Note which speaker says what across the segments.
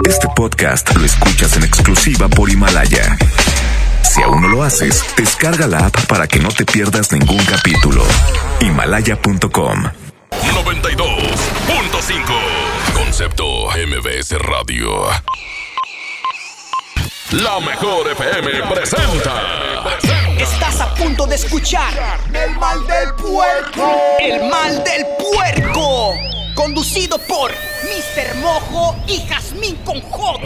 Speaker 1: Este podcast lo escuchas en exclusiva por Himalaya. Si aún no lo haces, descarga la app para que no te pierdas ningún capítulo. Himalaya.com
Speaker 2: 92.5 Concepto MBS Radio. La mejor FM presenta.
Speaker 3: Estás a punto de escuchar El mal del puerco. El mal del puerco. Conducido por Mr. Mojo y Jazmín con J.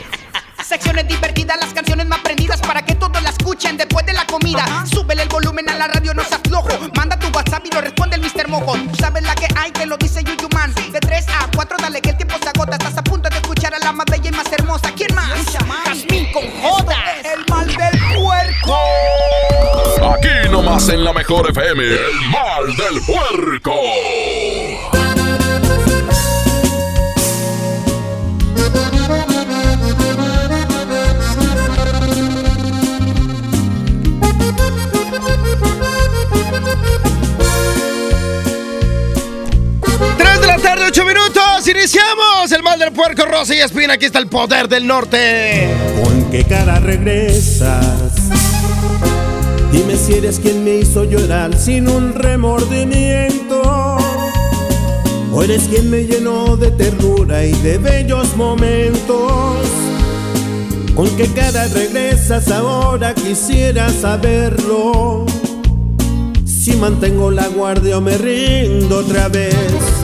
Speaker 3: Secciones divertidas, las canciones más prendidas para que todos la escuchen después de la comida. Súbele el volumen a la radio, no se aflojo. Manda tu WhatsApp y lo responde el Mr. Mojo. Tú sabes la que hay, te lo dice Yuyu Man. De 3 a 4, dale que el tiempo se agota. Estás a punto de escuchar a la más bella y más hermosa. ¿Quién más? Jazmín con J. El mal del puerco.
Speaker 2: Aquí nomás en la mejor FM. El mal del puerco.
Speaker 4: 8 minutos, iniciamos el mal del puerco Rosa y Espina. Aquí está el poder del norte.
Speaker 5: ¿Con qué cara regresas? Dime si eres quien me hizo llorar sin un remordimiento. O eres quien me llenó de ternura y de bellos momentos. ¿Con qué cara regresas ahora? Quisiera saberlo. Si mantengo la guardia o me rindo otra vez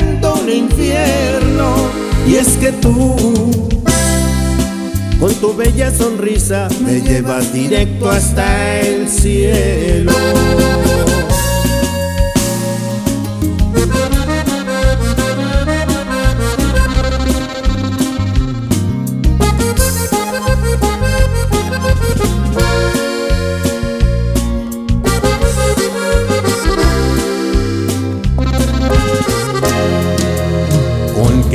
Speaker 5: infierno. Y es que tú con tu bella sonrisa me llevas directo hasta el cielo.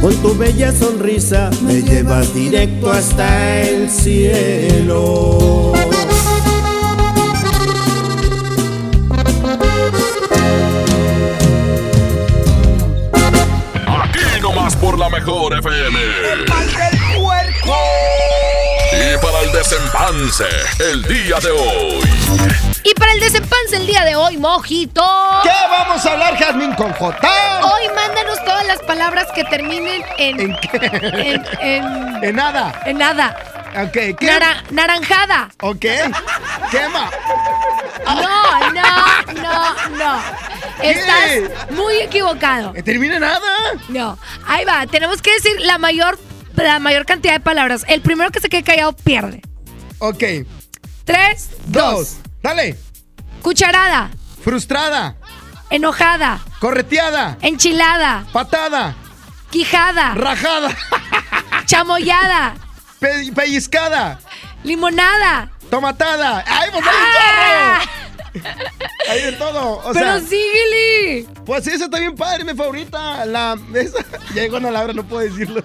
Speaker 5: con tu bella sonrisa me llevas directo hasta el cielo.
Speaker 2: Aquí nomás por la mejor FM.
Speaker 3: El mal del puerco.
Speaker 2: Y para el desempance, el día de hoy.
Speaker 6: Y para el desempance el día de hoy, mojito.
Speaker 4: ¿Qué vamos a hablar, Jazmín con J?
Speaker 6: Hoy mándanos todas las palabras que terminen en.
Speaker 4: ¿En qué?
Speaker 6: En, en,
Speaker 4: En nada.
Speaker 6: en nada.
Speaker 4: Ok, ¿qué?
Speaker 6: Nara- naranjada.
Speaker 4: Ok. Quema.
Speaker 6: No, no, no, no. Estás muy equivocado.
Speaker 4: ¿Que termina nada?
Speaker 6: No. Ahí va. Tenemos que decir la mayor, la mayor cantidad de palabras. El primero que se quede callado pierde.
Speaker 4: Ok.
Speaker 6: Tres, dos.
Speaker 4: Dos. Dale.
Speaker 6: Cucharada.
Speaker 4: Frustrada.
Speaker 6: Enojada.
Speaker 4: Correteada.
Speaker 6: Enchilada.
Speaker 4: Patada.
Speaker 6: Quijada.
Speaker 4: Rajada.
Speaker 6: Chamoyada.
Speaker 4: pe- pellizcada.
Speaker 6: Limonada.
Speaker 4: Tomatada. ¡Ay, pues
Speaker 6: ¡Ah!
Speaker 4: Hay de todo. O
Speaker 6: Pero
Speaker 4: sea,
Speaker 6: síguele.
Speaker 4: pues esa está bien padre, mi favorita. La. Esa. Ya llegó Ana Laura, no puedo decirlo.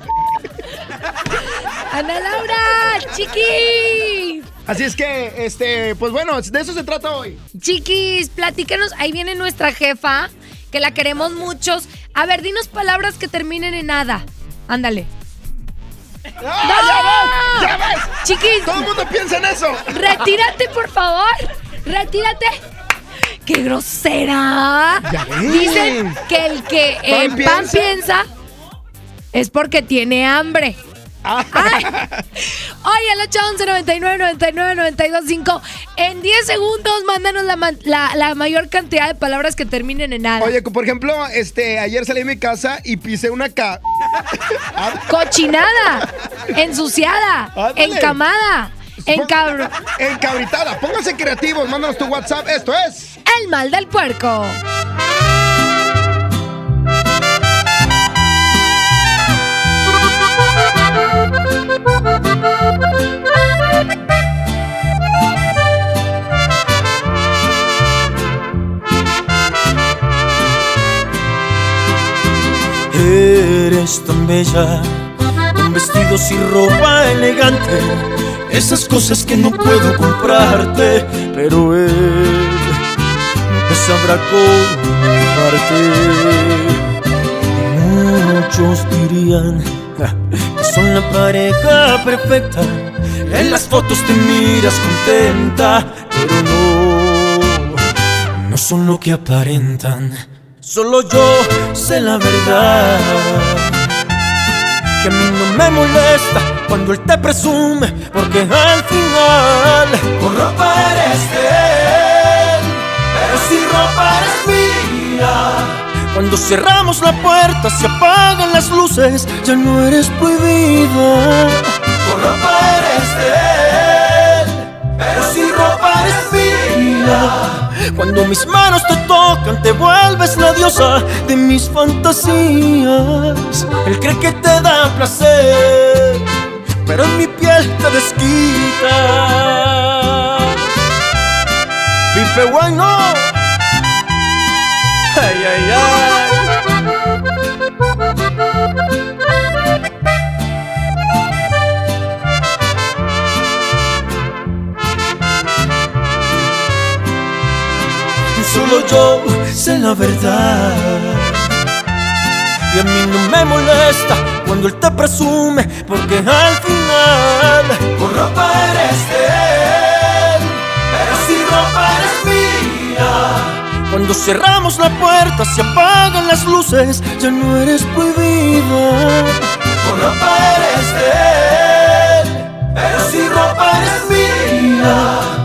Speaker 6: Ana Laura, chiquis.
Speaker 5: Así es que, este, pues bueno, de eso se trata hoy.
Speaker 6: Chiquis, platícanos. Ahí viene nuestra jefa, que la queremos muchos. A ver, dinos palabras que terminen en nada. Ándale.
Speaker 5: ¡Ah, ¡Ya ves! ¡Ya ves!
Speaker 6: Chiquis,
Speaker 5: Todo el mundo piensa en eso.
Speaker 6: retírate, por favor. Retírate. ¡Qué grosera!
Speaker 5: Ya.
Speaker 6: Dicen que el que en pan
Speaker 5: piensa.
Speaker 6: piensa es porque tiene hambre.
Speaker 5: Ah.
Speaker 6: Oye, el 811 99 99 925 En 10 segundos, mándanos la, la- la mayor cantidad de palabras que terminen en nada.
Speaker 5: Oye, por ejemplo, este, ayer salí de mi casa y pisé una ca...
Speaker 6: Cochinada, ensuciada,
Speaker 5: Ándale.
Speaker 6: encamada, encabro.
Speaker 5: Encabritada. Pónganse creativos, mándanos tu WhatsApp. Esto es.
Speaker 6: El mal del puerco.
Speaker 7: Eres tan bella, con vestidos y ropa elegante, esas cosas que no puedo comprarte, pero él te sabrá comprarte. Muchos dirían son la pareja perfecta, en las fotos te miras contenta, pero no, no son lo que aparentan. Solo yo sé la verdad. Que a mí no me molesta cuando él te presume, porque al final con ropa eres de él, pero sin ropa eres mía. Cuando cerramos la puerta, se apagan las luces, ya no eres prohibida. Con ropa eres de él, pero sin ropa eres mía. Cuando mis manos te tocan, te vuelves la diosa de mis fantasías. Él cree que te da placer, pero en mi piel te desquita. Pipe bueno. Ay, ay, ay. Solo yo sé la verdad. Y a mí no me molesta cuando él te presume, porque al final con ropa eres de él, pero sin ropa eres mía. Cuando cerramos la puerta, se apagan las luces, ya no eres prohibida. Con ropa eres de él, pero sin ropa eres mía.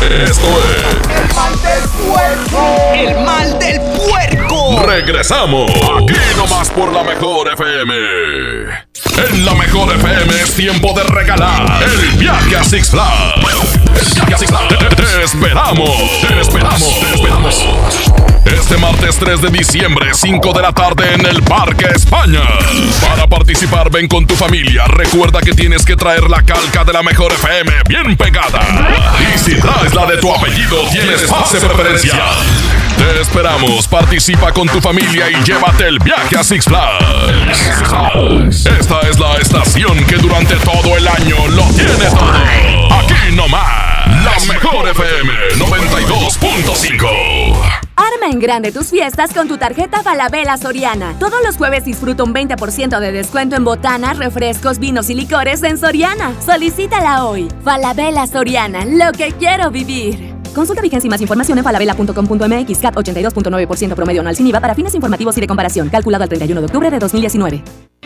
Speaker 2: Esto es.
Speaker 3: El mal del puerco. El mal del puerco.
Speaker 2: Regresamos. Aquí nomás por la mejor FM. En la mejor FM es tiempo de regalar el viaje a Six Flags. Te esperamos. Te esperamos. Te esperamos. Este martes 3 de diciembre, 5 de la tarde en el Parque España. Para participar, ven con tu familia. Recuerda que tienes que traer la calca de la mejor FM bien pegada. Y si traes la de tu apellido, tienes pase preferencial. Te esperamos, participa con tu familia y llévate el viaje a Six Flags. Esta es la estación que durante todo el año lo tiene todo. Aquí nomás, la mejor FM 92.5.
Speaker 8: Arma en grande tus fiestas con tu tarjeta Falabella Soriana. Todos los jueves disfruta un 20% de descuento en botanas, refrescos, vinos y licores en Soriana. Solicítala hoy. Falabella Soriana, lo que quiero vivir. Consulta vigencia y más información en falabella.com.mx CAT 82.9% promedio anual sin IVA para fines informativos y de comparación. Calculado al 31 de octubre de 2019.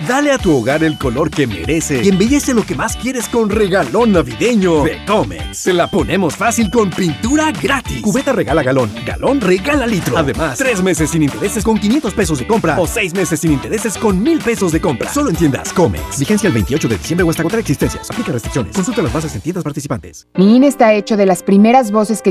Speaker 9: Dale a tu hogar el color que merece y embellece lo que más quieres con regalón navideño de Comex. Se la ponemos fácil con pintura gratis. Cubeta regala galón, galón regala litro. Además, tres meses sin intereses con 500 pesos de compra o seis meses sin intereses con mil pesos de compra. Solo entiendas Comex. Vigencia el 28 de diciembre o hasta contra existencias. Aplica restricciones. Consulta las bases en tiendas participantes.
Speaker 10: Mi INE está hecho de las primeras voces que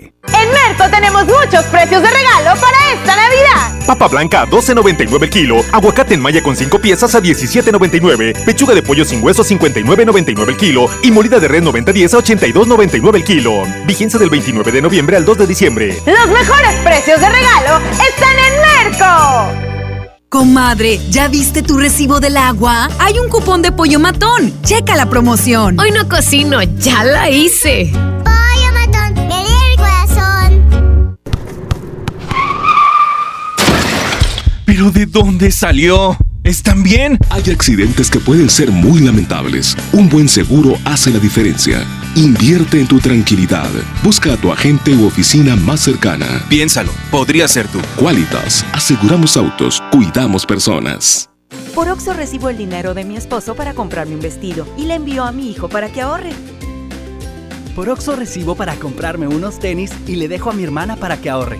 Speaker 11: En Merco tenemos muchos precios de regalo para esta Navidad.
Speaker 12: Papa blanca a 12.99 el kilo, aguacate en malla con 5 piezas a 17.99, pechuga de pollo sin hueso 59.99 el kilo y molida de red 9010 a 82.99 el kilo. Vigencia del 29 de noviembre al 2 de diciembre.
Speaker 11: Los mejores precios de regalo están en Merco.
Speaker 13: Comadre, ¿ya viste tu recibo del agua? Hay un cupón de pollo matón. Checa la promoción.
Speaker 14: Hoy no cocino, ya la hice.
Speaker 15: ¿Pero de dónde salió? ¿Están bien?
Speaker 16: Hay accidentes que pueden ser muy lamentables. Un buen seguro hace la diferencia. Invierte en tu tranquilidad. Busca a tu agente u oficina más cercana.
Speaker 15: Piénsalo, podría ser tú.
Speaker 16: Qualitas, aseguramos autos, cuidamos personas.
Speaker 17: Por Oxo recibo el dinero de mi esposo para comprarme un vestido y le envío a mi hijo para que ahorre.
Speaker 18: Por Oxo recibo para comprarme unos tenis y le dejo a mi hermana para que ahorre.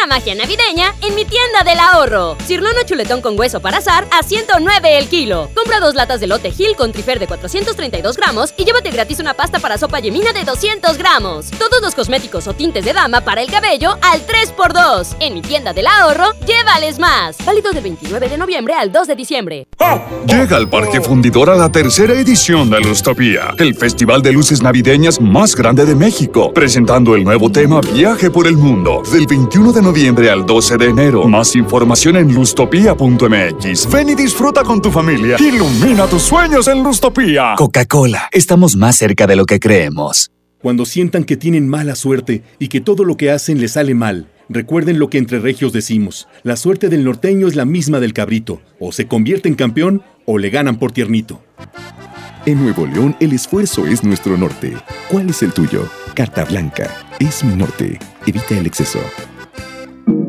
Speaker 19: La magia navideña en mi tienda del ahorro. Cirlono chuletón con hueso para azar a 109 el kilo. Compra dos latas de lote Gil con trifer de 432 gramos y llévate gratis una pasta para sopa yemina de 200 gramos. Todos los cosméticos o tintes de dama para el cabello al 3x2. En mi tienda del ahorro, llévales más. Válido del 29 de noviembre al 2 de diciembre.
Speaker 20: Llega al Parque Fundidor a la tercera edición de Lustopía, el festival de luces navideñas más grande de México, presentando el nuevo tema Viaje por el Mundo, del 21 de noviembre al 12 de enero. Más información en lustopia.mx. Ven y disfruta con tu familia. Ilumina tus sueños en Lustopía.
Speaker 21: Coca-Cola, estamos más cerca de lo que creemos.
Speaker 22: Cuando sientan que tienen mala suerte y que todo lo que hacen les sale mal, recuerden lo que entre regios decimos. La suerte del norteño es la misma del cabrito. O se convierte en campeón o le ganan por tiernito.
Speaker 16: En Nuevo León, el esfuerzo es nuestro norte. ¿Cuál es el tuyo? Carta Blanca. Es mi norte. Evita el exceso.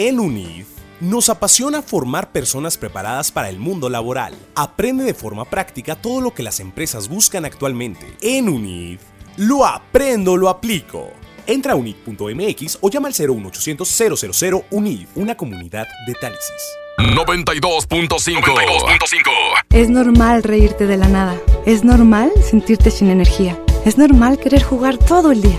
Speaker 23: En UNIF nos apasiona formar personas preparadas para el mundo laboral. Aprende de forma práctica todo lo que las empresas buscan actualmente. En UNIF, lo aprendo, lo aplico. Entra a unif.mx o llama al 01800 000 UNIF, una comunidad de Tálisis.
Speaker 2: 92.5
Speaker 24: Es normal reírte de la nada. Es normal sentirte sin energía. Es normal querer jugar todo el día.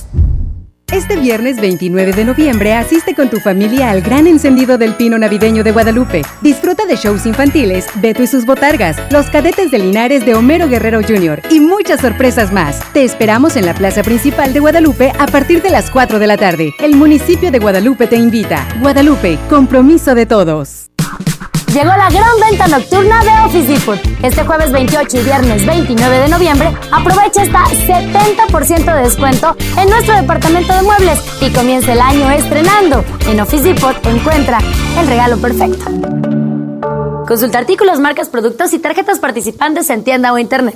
Speaker 25: Este viernes 29 de noviembre asiste con tu familia al gran encendido del Pino Navideño de Guadalupe. Disfruta de shows infantiles, Beto y sus botargas, los cadetes de Linares de Homero Guerrero Jr. y muchas sorpresas más. Te esperamos en la plaza principal de Guadalupe a partir de las 4 de la tarde. El municipio de Guadalupe te invita. Guadalupe, compromiso de todos.
Speaker 26: Llegó la gran venta nocturna de Office Depot. Este jueves 28 y viernes 29 de noviembre, aprovecha hasta 70% de descuento en nuestro departamento de muebles y comienza el año estrenando. En Office Depot encuentra el regalo perfecto. Consulta artículos, marcas, productos y tarjetas participantes en tienda o internet.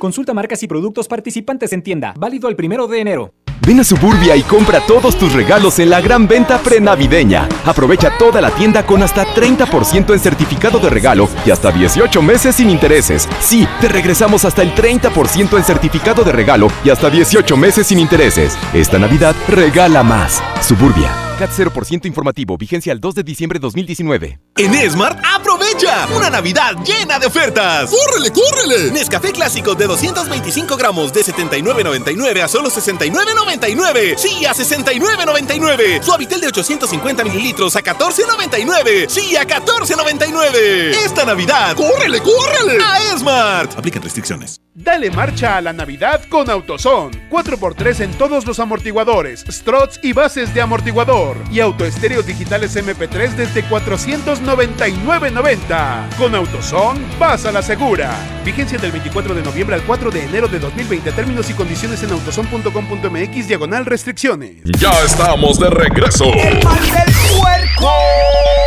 Speaker 27: Consulta marcas y productos participantes en tienda. Válido el primero de enero.
Speaker 9: Ven a Suburbia y compra todos tus regalos en la gran venta prenavideña. Aprovecha toda la tienda con hasta 30% en certificado de regalo y hasta 18 meses sin intereses. Sí, te regresamos hasta el 30% en certificado de regalo y hasta 18 meses sin intereses. Esta Navidad regala más. Suburbia. CAT 0% informativo, vigencia al 2 de diciembre de 2019.
Speaker 28: En Smart, aprovecha una Navidad llena de ofertas.
Speaker 29: ¡Córrele, córrele!
Speaker 28: Nescafé clásico de 225 gramos de 79.99 a solo 69.99. Sí, a 69.99. Suavitel de 850 mililitros a 14.99. Sí, a 14.99. Esta Navidad,
Speaker 29: ¡córrele, córrele!
Speaker 28: A Smart. Aplican restricciones.
Speaker 30: Dale marcha a la Navidad con AutoZone. 4x3 en todos los amortiguadores, struts y bases de amortiguador. Y autoestéreos digitales MP3 desde 499.90. Con AutoZone, vas a la segura. Vigencia del 24 de noviembre al 4 de enero de 2020. Términos y condiciones en autozone.com.mx diagonal restricciones.
Speaker 2: Ya estamos de regreso.
Speaker 29: ¡El mal del puerco!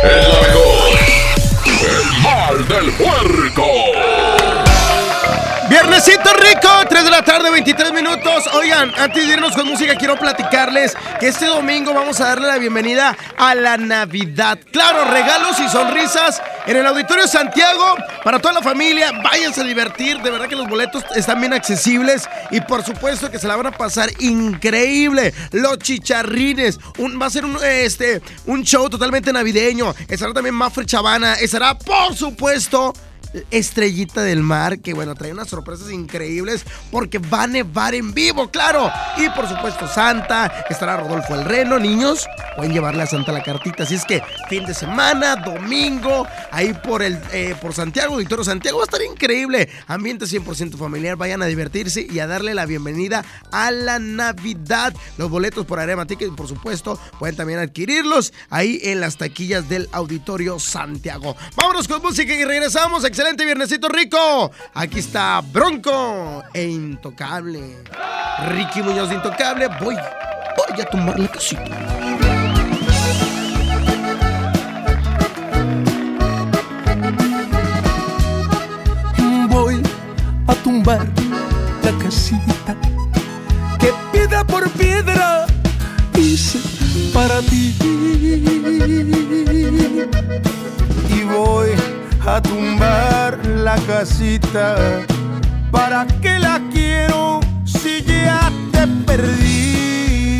Speaker 2: El mejor. El mal del puerco.
Speaker 4: Viernesito rico, 3 de la tarde, 23 minutos. Oigan, antes de irnos con música, quiero platicarles que este domingo vamos a darle la bienvenida a la Navidad. Claro, regalos y sonrisas en el Auditorio Santiago para toda la familia. Váyanse a divertir, de verdad que los boletos están bien accesibles y por supuesto que se la van a pasar increíble. Los chicharrines, va a ser un, este, un show totalmente navideño. Estará también Mafre Chavana, estará por supuesto Estrellita del Mar, que bueno, trae unas sorpresas increíbles porque va a nevar en vivo, claro. Y por supuesto Santa, estará Rodolfo el Reno, niños, pueden llevarle a Santa la cartita. Así es que fin de semana, domingo, ahí por el eh, por Santiago, Victorio Santiago, va a estar increíble. Ambiente 100% familiar, vayan a divertirse y a darle la bienvenida a la Navidad. Los boletos por Arema Ticket, por supuesto, pueden también adquirirlos ahí en las taquillas del Auditorio Santiago. Vámonos con música y regresamos. Viernesito rico. Aquí está Bronco e Intocable. Ricky Muñoz de Intocable. Voy, voy a tumbar la casita.
Speaker 31: Voy a tumbar la casita que piedra por piedra hice para ti. Y voy a tumbar la casita. ¿Para qué la quiero si ya te perdí?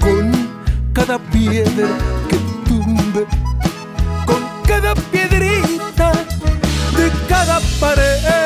Speaker 31: Con cada piedra que tumbe, con cada piedrita de cada pared.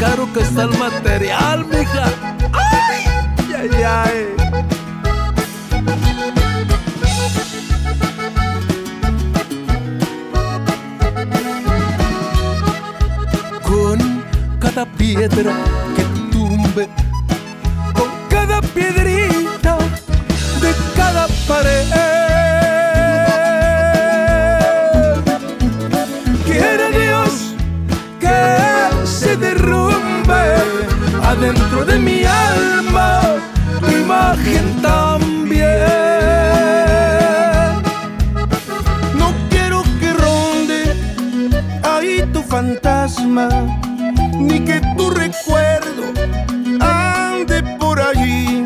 Speaker 31: caro que está el material, mija. ¡Ay! ¡Ay, ay! Con cada piedra que tumbe, con cada piedrita de cada pared. De mi alma tu imagen también. No quiero que ronde ahí tu fantasma, ni que tu recuerdo ande por allí.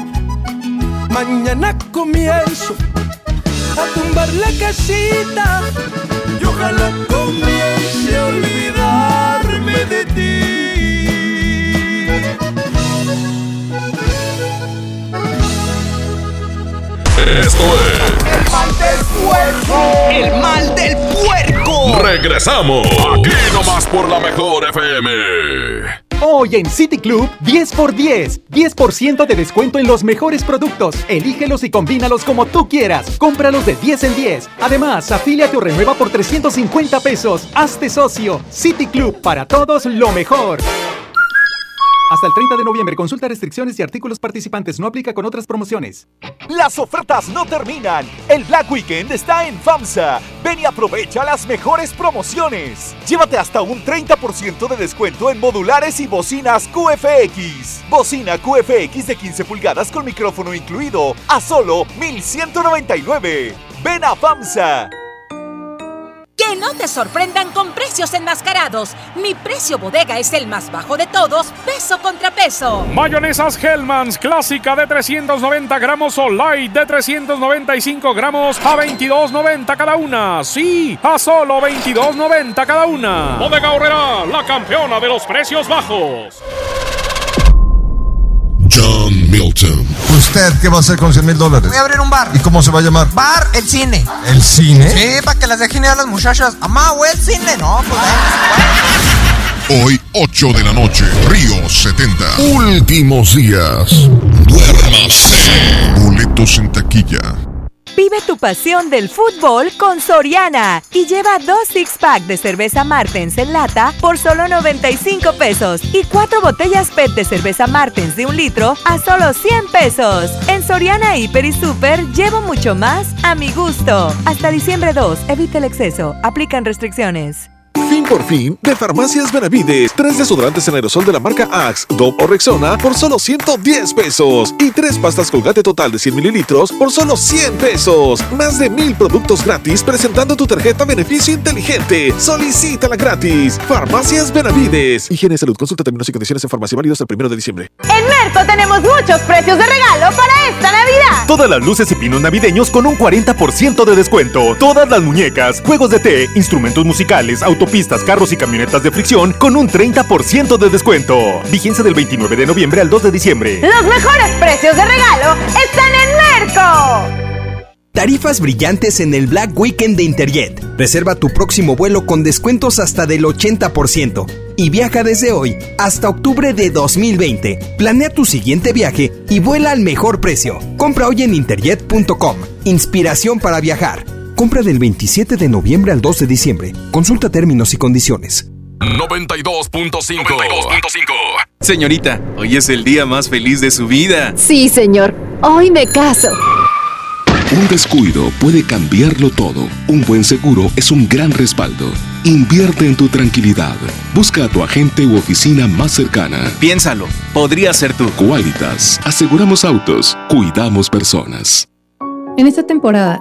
Speaker 31: Mañana comienzo a tumbar la casita y ojalá comience a olvidarme de ti.
Speaker 2: Esto es.
Speaker 32: ¡El mal del puerco! ¡El mal del puerco!
Speaker 2: Regresamos. Aquí nomás por la mejor FM.
Speaker 27: Hoy en City Club, 10x10. 10% de descuento en los mejores productos. Elígelos y combínalos como tú quieras. Cómpralos de 10 en 10. Además, afíliate o renueva por 350 pesos. Hazte socio. City Club, para todos lo mejor. Hasta el 30 de noviembre, consulta restricciones y artículos participantes. No aplica con otras promociones.
Speaker 9: Las ofertas no terminan. El Black Weekend está en FAMSA. Ven y aprovecha las mejores promociones. Llévate hasta un 30% de descuento en modulares y bocinas QFX. Bocina QFX de 15 pulgadas con micrófono incluido a solo 1199. Ven a FAMSA.
Speaker 3: Que no te sorprendan con precios enmascarados. Mi precio bodega es el más bajo de todos, peso contra peso.
Speaker 33: Mayonesas Hellmann's clásica de 390 gramos o light de 395 gramos a 22.90 cada una. Sí, a solo 22.90 cada una. Bodega Horrera, la campeona de los precios bajos.
Speaker 34: ¿Usted qué va a hacer con 100 mil dólares?
Speaker 35: Voy a abrir un bar.
Speaker 34: ¿Y cómo se va a llamar?
Speaker 35: Bar El Cine.
Speaker 34: ¿El cine?
Speaker 35: Sí, para que las dejen ir a las muchachas. Amá, güey, el cine. No, pues
Speaker 34: Hoy, 8 de la noche, Río 70. Últimos días. Duérmase. Boletos en taquilla.
Speaker 17: Vive tu pasión del fútbol con Soriana y lleva dos six-pack de cerveza Martens en lata por solo 95 pesos y cuatro botellas PET de cerveza Martens de un litro a solo 100 pesos. En Soriana Hiper y Super llevo mucho más a mi gusto. Hasta diciembre 2, evita el exceso. Aplican restricciones.
Speaker 36: Fin por fin de Farmacias Benavides. Tres desodorantes en aerosol de la marca Axe, Dove o Rexona por solo 110 pesos. Y tres pastas colgate total de 100 mililitros por solo 100 pesos. Más de mil productos gratis presentando tu tarjeta beneficio inteligente. Solicítala gratis. Farmacias Benavides. Higiene y salud. Consulta términos y condiciones en farmacia válidos el primero de diciembre.
Speaker 11: En Merco tenemos muchos precios de regalo para esta Navidad.
Speaker 37: Todas las luces y pinos navideños con un 40% de descuento. Todas las muñecas, juegos de té, instrumentos musicales, autopistas, carros y camionetas de fricción con un 30% de descuento. Vigencia del 29 de noviembre al 2 de diciembre.
Speaker 11: Los mejores precios de regalo están en Merco.
Speaker 38: Tarifas brillantes en el Black Weekend de Interjet. Reserva tu próximo vuelo con descuentos hasta del 80% y viaja desde hoy hasta octubre de 2020. Planea tu siguiente viaje y vuela al mejor precio. Compra hoy en interjet.com. Inspiración para viajar. Compra del 27 de noviembre al 2 de diciembre. Consulta términos y condiciones.
Speaker 2: 92.5
Speaker 39: Señorita, hoy es el día más feliz de su vida.
Speaker 40: Sí, señor. Hoy me caso.
Speaker 16: Un descuido puede cambiarlo todo. Un buen seguro es un gran respaldo. Invierte en tu tranquilidad. Busca a tu agente u oficina más cercana.
Speaker 39: Piénsalo, podría ser tú.
Speaker 16: Qualitas. Aseguramos autos. Cuidamos personas.
Speaker 41: En esta temporada,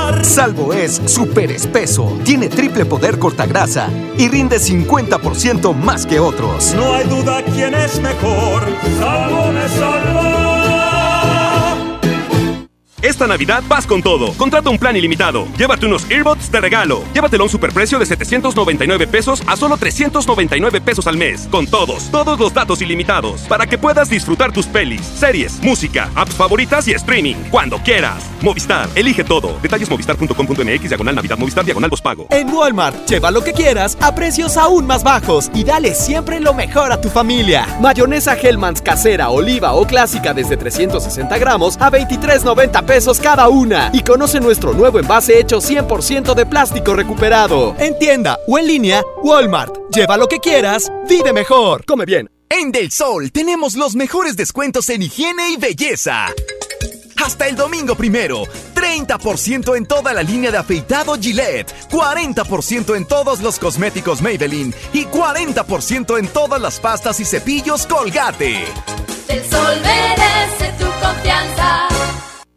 Speaker 9: Salvo es súper espeso, tiene triple poder cortagrasa y rinde 50% más que otros.
Speaker 42: No hay duda quién es mejor. Salvo me salva.
Speaker 43: Esta Navidad vas con todo. Contrata un plan ilimitado. Llévate unos earbuds de regalo. Llévatelo a un superprecio de 799 pesos a solo 399 pesos al mes. Con todos, todos los datos ilimitados. Para que puedas disfrutar tus pelis, series, música, apps favoritas y streaming. Cuando quieras. Movistar, elige todo. Detalles movistar.com.mx, diagonal Navidad, Movistar, diagonal pago.
Speaker 9: En Walmart, lleva lo que quieras a precios aún más bajos y dale siempre lo mejor a tu familia. Mayonesa Hellmann's casera, oliva o clásica desde 360 gramos a 23.90 pesos cada una. Y conoce nuestro nuevo envase hecho 100% de plástico recuperado. En tienda o en línea, Walmart. Lleva lo que quieras, vive mejor. Come bien.
Speaker 44: En Del Sol tenemos los mejores descuentos en higiene y belleza.
Speaker 43: Hasta el domingo primero, 30% en toda la línea de afeitado Gillette, 40% en todos los cosméticos Maybelline y 40% en todas las pastas y cepillos Colgate.
Speaker 45: El sol merece tu confianza.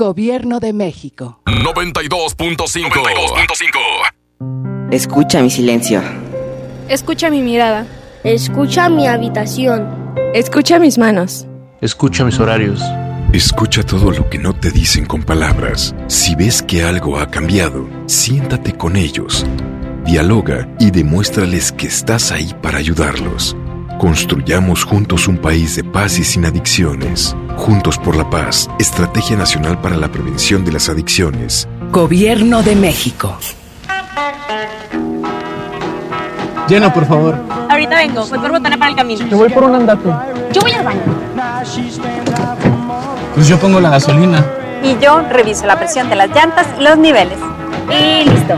Speaker 46: Gobierno de México.
Speaker 2: 92.5. 92.5.
Speaker 38: Escucha mi silencio.
Speaker 47: Escucha mi mirada.
Speaker 48: Escucha mi habitación.
Speaker 47: Escucha mis manos.
Speaker 49: Escucha mis horarios.
Speaker 50: Escucha todo lo que no te dicen con palabras. Si ves que algo ha cambiado, siéntate con ellos. Dialoga y demuéstrales que estás ahí para ayudarlos. Construyamos juntos un país de paz y sin adicciones. Juntos por la paz, Estrategia Nacional para la Prevención de las Adicciones.
Speaker 46: Gobierno de México.
Speaker 49: Llena, por favor.
Speaker 47: Ahorita vengo, voy por botana para el camino.
Speaker 49: Yo voy por un andate.
Speaker 47: Yo voy al baño.
Speaker 49: Pues yo pongo la gasolina.
Speaker 47: Y yo reviso la presión de las llantas y los niveles. Y listo.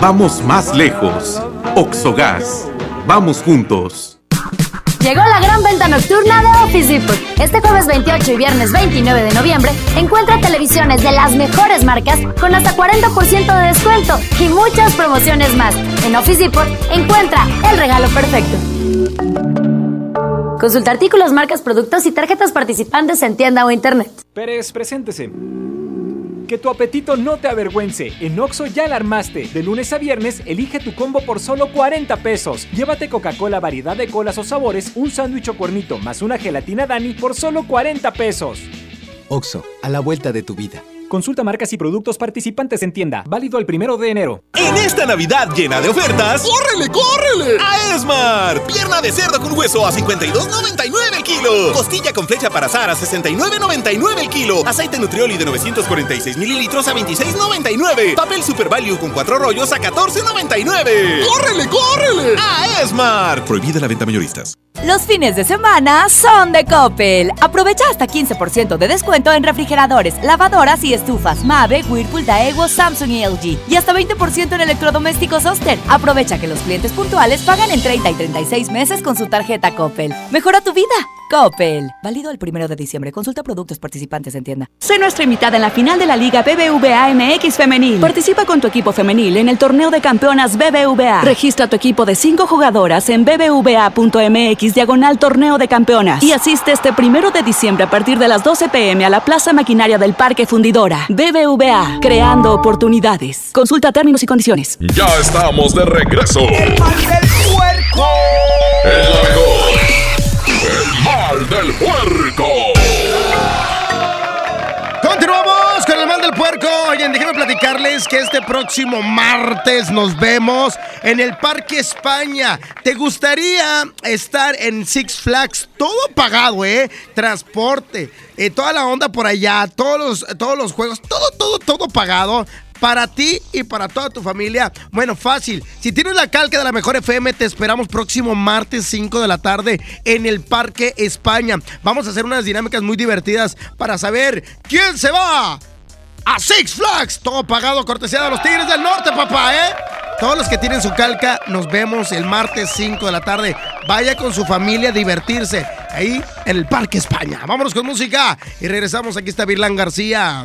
Speaker 9: Vamos más lejos. Oxogas. Vamos juntos.
Speaker 26: Llegó la gran venta nocturna de Office Depot. Este jueves 28 y viernes 29 de noviembre encuentra televisiones de las mejores marcas con hasta 40% de descuento y muchas promociones más. En Office Depot encuentra el regalo perfecto. Consulta artículos, marcas, productos y tarjetas participantes en tienda o internet.
Speaker 51: Pérez, preséntese. Que tu apetito no te avergüence. En Oxo ya la armaste. De lunes a viernes, elige tu combo por solo 40 pesos. Llévate Coca-Cola variedad de colas o sabores, un sándwich o cuernito más una gelatina Dani por solo 40 pesos.
Speaker 1: Oxo, a la vuelta de tu vida.
Speaker 51: Consulta marcas y productos participantes en tienda. Válido el primero de enero.
Speaker 43: En esta Navidad llena de ofertas,
Speaker 52: ¡córrele, córrele!
Speaker 43: A Esmar. Pierna de cerdo con hueso a 52.99 el kilo. Costilla con flecha para azar a 69.99 el kilo. Aceite Nutrioli de 946 mililitros a 26.99. Papel Super Value con cuatro rollos a 14.99.
Speaker 52: ¡Córrele, córrele!
Speaker 43: A Esmar. Prohibida la venta mayoristas.
Speaker 17: Los fines de semana son de Coppel. Aprovecha hasta 15% de descuento en refrigeradores, lavadoras y estufas Mave, Whirlpool, Daewoo, Samsung y LG. Y hasta 20% en electrodomésticos Oster. Aprovecha que los clientes puntuales pagan en 30 y 36 meses con su tarjeta Coppel. Mejora tu vida. Coppel. Válido el primero de diciembre. Consulta productos participantes en tienda.
Speaker 53: Sé nuestra invitada en la final de la Liga BBVA MX Femenil. Participa con tu equipo femenil en el torneo de campeonas BBVA. Registra tu equipo de 5 jugadoras en bbva.mx diagonal torneo de campeonas. Y asiste este primero de diciembre a partir de las 12 pm a la Plaza Maquinaria del Parque Fundidora. BBVA. Creando oportunidades. Consulta términos y condiciones.
Speaker 2: Ya estamos de regreso.
Speaker 3: ¡El mal del puerco!
Speaker 2: El mejor. Del puerco.
Speaker 4: Continuamos con el mal del puerco. Oigan, déjenme platicarles que este próximo martes nos vemos en el Parque España. ¿Te gustaría estar en Six Flags? Todo pagado, ¿eh? Transporte, eh, toda la onda por allá, todos los, todos los juegos, todo, todo, todo pagado. Para ti y para toda tu familia. Bueno, fácil. Si tienes la calca de la mejor FM, te esperamos próximo martes 5 de la tarde en el Parque España. Vamos a hacer unas dinámicas muy divertidas para saber quién se va a Six Flags. Todo pagado, cortesía de los Tigres del Norte, papá, ¿eh? Todos los que tienen su calca, nos vemos el martes 5 de la tarde. Vaya con su familia a divertirse ahí en el Parque España. Vámonos con música y regresamos. Aquí está Virlán García.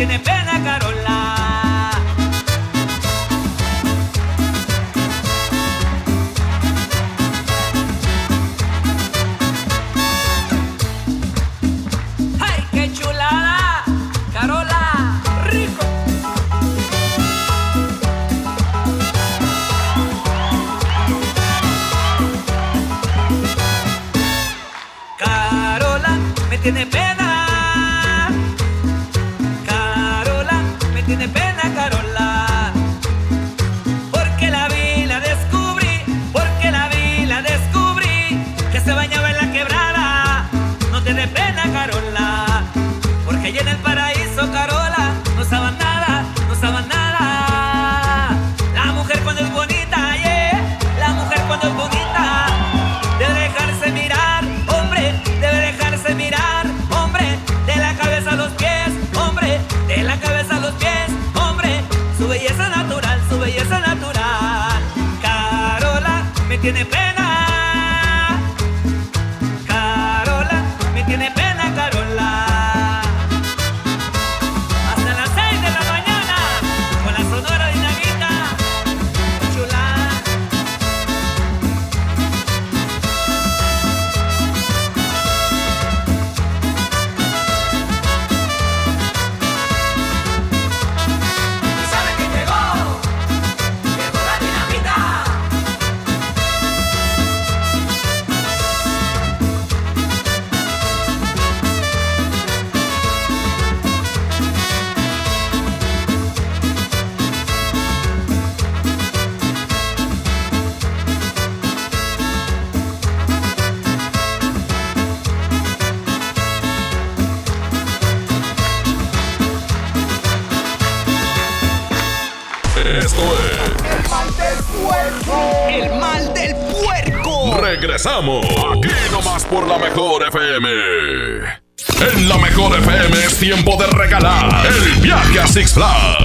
Speaker 3: tiene pena Carola.
Speaker 2: Regresamos. Aquí nomás por la mejor FM. En la mejor FM es tiempo de regalar el viaje a Six Flags.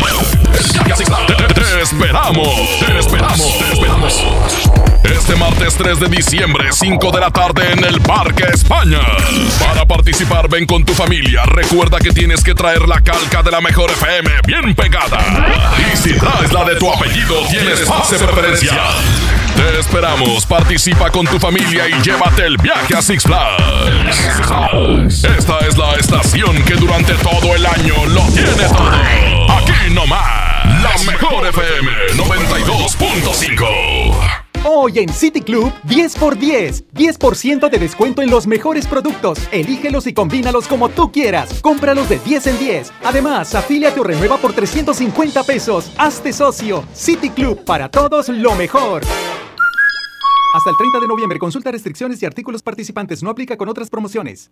Speaker 2: El viaje a Six Flags. Te, esperamos. Te esperamos. Te esperamos. Este martes 3 de diciembre, 5 de la tarde en el Parque España. Para participar, ven con tu familia. Recuerda que tienes que traer la calca de la mejor FM bien pegada. Y si traes la de tu apellido, tienes pase preferencial. Te esperamos, participa con tu familia y llévate el viaje a Six Flags. Esta es la estación que durante todo el año lo tiene todo. Aquí nomás, la mejor FM 92.5.
Speaker 27: Hoy en City Club, 10 por 10. 10% de descuento en los mejores productos. Elígelos y combínalos como tú quieras. Cómpralos de 10 en 10. Además, afíliate o renueva por 350 pesos. Hazte socio. City Club, para todos lo mejor. Hasta el 30 de noviembre, consulta restricciones y artículos participantes. No aplica con otras promociones.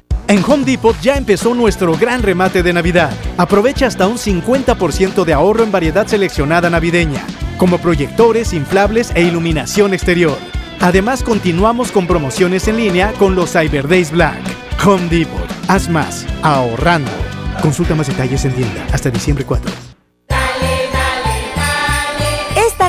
Speaker 54: En Home Depot ya empezó nuestro gran remate de Navidad. Aprovecha hasta un 50% de ahorro en variedad seleccionada navideña, como proyectores, inflables e iluminación exterior. Además, continuamos con promociones en línea con los Cyber Days Black. Home Depot, haz más, ahorrando. Consulta más detalles en tienda hasta diciembre 4.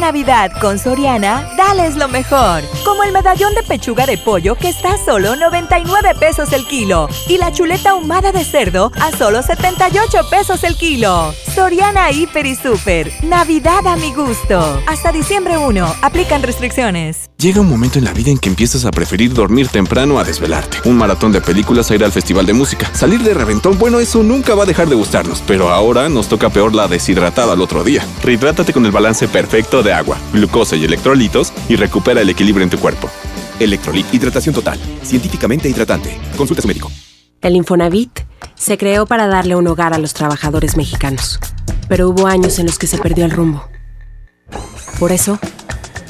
Speaker 17: Navidad con Soriana, dales lo mejor. Como el medallón de pechuga de pollo que está a solo 99 pesos el kilo. Y la chuleta ahumada de cerdo a solo 78 pesos el kilo. Soriana Hiper y Super. Navidad a mi gusto. Hasta diciembre 1. Aplican restricciones.
Speaker 38: Llega un momento en la vida en que empiezas a preferir dormir temprano a desvelarte. Un maratón de películas a ir al festival de música. Salir de reventón, bueno, eso nunca va a dejar de gustarnos. Pero ahora nos toca peor la deshidratada al otro día. Rehidrátate con el balance perfecto de agua, glucosa y electrolitos y recupera el equilibrio en tu cuerpo.
Speaker 9: Electrolit Hidratación Total. Científicamente hidratante. Consulta a su médico.
Speaker 55: El Infonavit se creó para darle un hogar a los trabajadores mexicanos. Pero hubo años en los que se perdió el rumbo. Por eso,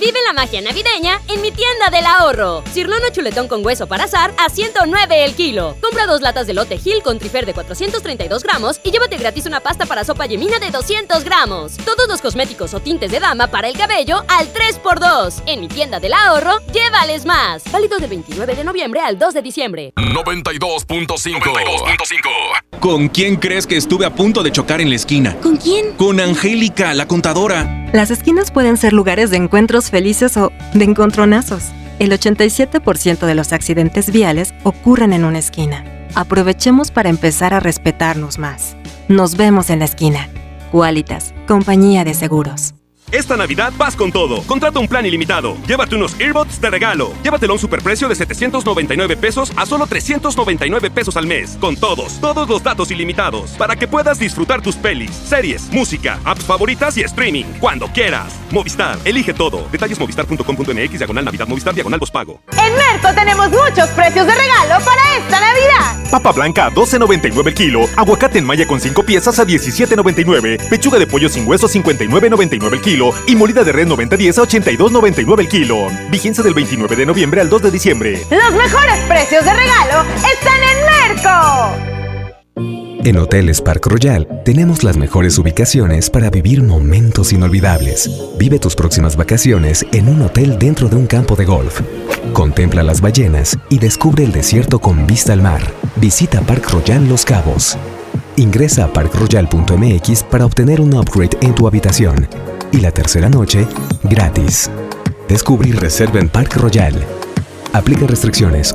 Speaker 19: Vive la magia navideña en mi tienda del ahorro. Cirlono chuletón con hueso para azar a 109 el kilo. Compra dos latas de lote Gil con trifer de 432 gramos y llévate gratis una pasta para sopa yemina de 200 gramos. Todos los cosméticos o tintes de dama para el cabello al 3x2. En mi tienda del ahorro, llévales más. Válido de 29 de noviembre al 2 de diciembre.
Speaker 2: 92.5. 92.5.
Speaker 56: ¿Con quién crees que estuve a punto de chocar en la esquina?
Speaker 57: ¿Con quién?
Speaker 56: Con Angélica, la contadora.
Speaker 58: Las esquinas pueden ser lugares de encuentros felices o de encontronazos. El 87% de los accidentes viales ocurren en una esquina. Aprovechemos para empezar a respetarnos más. Nos vemos en la esquina. Qualitas, compañía de seguros.
Speaker 43: Esta Navidad vas con todo. Contrata un plan ilimitado. Llévate unos earbuds de regalo. Llévatelo a un superprecio de 799 pesos a solo 399 pesos al mes. Con todos, todos los datos ilimitados. Para que puedas disfrutar tus pelis, series, música, apps favoritas y streaming. Cuando quieras. Movistar, elige todo. Detalles movistar.com.mx, diagonal Navidad, Movistar, diagonal pago.
Speaker 11: En Merco tenemos muchos precios de regalo para esta Navidad.
Speaker 43: Papa blanca a 12.99 el kilo. Aguacate en malla con 5 piezas a 17.99. Pechuga de pollo sin hueso 59.99 el kilo y molida de red 9010 a 82.99 el kilo. Vigencia del 29 de noviembre al 2 de diciembre.
Speaker 11: Los mejores precios de regalo están en Merco.
Speaker 1: En Hoteles Park Royal tenemos las mejores ubicaciones para vivir momentos inolvidables. Vive tus próximas vacaciones en un hotel dentro de un campo de golf. Contempla las ballenas y descubre el desierto con vista al mar. Visita Park Royal Los Cabos. Ingresa a parkroyal.mx para obtener un upgrade en tu habitación. Y la tercera noche, gratis. Descubre y reserva en Park Royal. Aplica restricciones.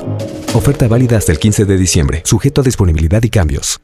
Speaker 1: Oferta válida hasta el 15 de diciembre, sujeto a disponibilidad y cambios.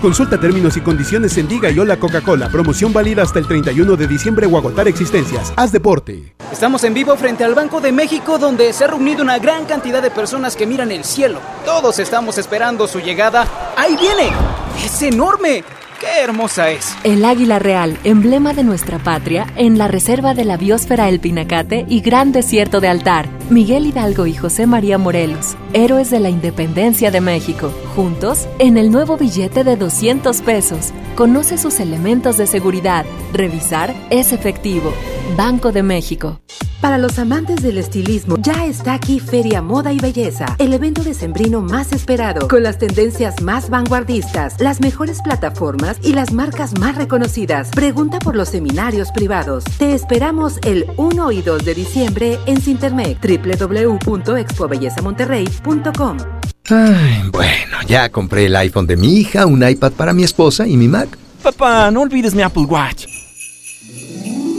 Speaker 30: Consulta términos y condiciones en Diga y Hola Coca-Cola. Promoción válida hasta el 31 de diciembre o agotar existencias. Haz deporte.
Speaker 58: Estamos en vivo frente al Banco de México donde se ha reunido una gran cantidad de personas que miran el cielo. Todos estamos esperando su llegada. ¡Ahí viene! ¡Es enorme! ¡Qué hermosa es!
Speaker 59: El águila real, emblema de nuestra patria, en la reserva de la biosfera El Pinacate y Gran Desierto de Altar. Miguel Hidalgo y José María Morelos, héroes de la independencia de México. Juntos, en el nuevo billete de 200 pesos. Conoce sus elementos de seguridad. Revisar es efectivo. Banco de México.
Speaker 60: Para los amantes del estilismo, ya está aquí Feria Moda y Belleza, el evento decembrino más esperado, con las tendencias más vanguardistas, las mejores plataformas y las marcas más reconocidas. Pregunta por los seminarios privados. Te esperamos el 1 y 2 de diciembre en Sintermec, www.expobellezamonterrey.com.
Speaker 61: Ay, bueno, ya compré el iPhone de mi hija, un iPad para mi esposa y mi Mac.
Speaker 62: Papá, no olvides mi Apple Watch.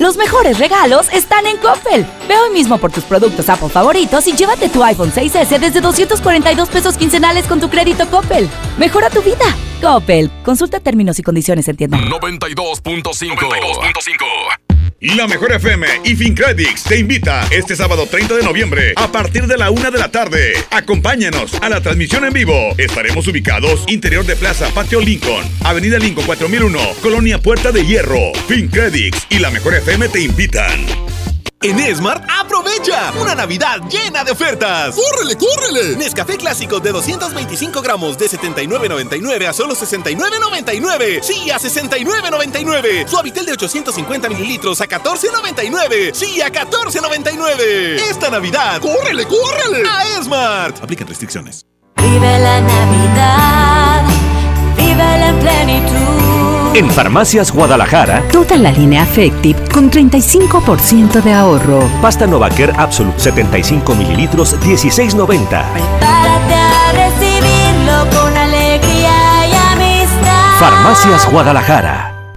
Speaker 17: Los mejores regalos están en Coppel. Ve hoy mismo por tus productos Apple favoritos y llévate tu iPhone 6S desde 242 pesos quincenales con tu crédito Coppel. Mejora tu vida. Coppel. Consulta términos y condiciones en tienda.
Speaker 2: 92.5.
Speaker 63: La Mejor FM y FinCredits te invita este sábado 30 de noviembre a partir de la una de la tarde. Acompáñanos a la transmisión en vivo. Estaremos ubicados interior de Plaza Patio Lincoln, Avenida Lincoln 4001, Colonia Puerta de Hierro. FinCredits y La Mejor FM te invitan.
Speaker 43: En Esmart, aprovecha una Navidad llena de ofertas.
Speaker 64: ¡Córrele, córrele!
Speaker 43: Nescafé clásico de 225 gramos de 79.99 a solo 69.99. Sí, a 69.99. Suavitel de 850 mililitros a 14.99. Sí, a 14.99. Esta Navidad,
Speaker 64: ¡córrele, córrele!
Speaker 43: A Esmart. Aplican restricciones.
Speaker 53: Vive la Navidad. Vive en plenitud.
Speaker 65: En Farmacias Guadalajara,
Speaker 17: toda la línea Affective con 35% de ahorro.
Speaker 65: Pasta Novacare Absolute 75 mililitros 16.90.
Speaker 53: Prepárate a recibirlo con alegría y amistad.
Speaker 65: Farmacias Guadalajara.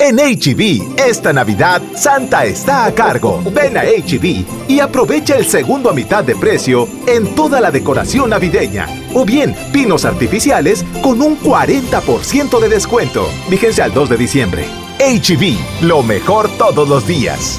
Speaker 38: En HB, esta Navidad, Santa está a cargo. Ven a HB y aprovecha el segundo a mitad de precio en toda la decoración navideña. O bien, pinos artificiales con un 40% de descuento. Fíjense al 2 de diciembre. HB, lo mejor todos los días.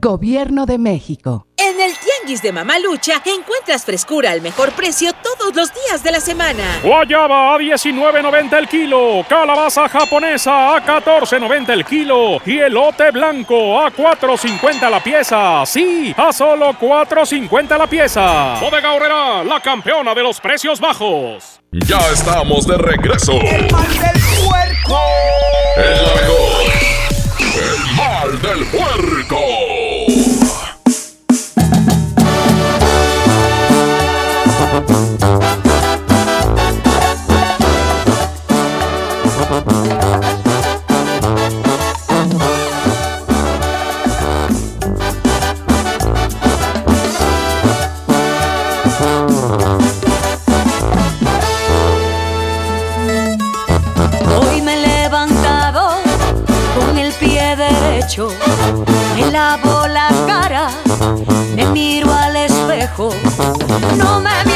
Speaker 66: Gobierno de México.
Speaker 3: En el Tianguis de Mamalucha encuentras frescura al mejor precio todos los días de la semana.
Speaker 67: Guayaba a 19.90 el kilo, calabaza japonesa a 14.90 el kilo y elote blanco a 4.50 la pieza. Sí, a solo 4.50 la pieza. Bodega Horrera, la campeona de los precios bajos.
Speaker 2: Ya estamos de regreso.
Speaker 68: El mal del puerco.
Speaker 2: Mejor. El mal del puerco.
Speaker 53: Me miro al espejo, no me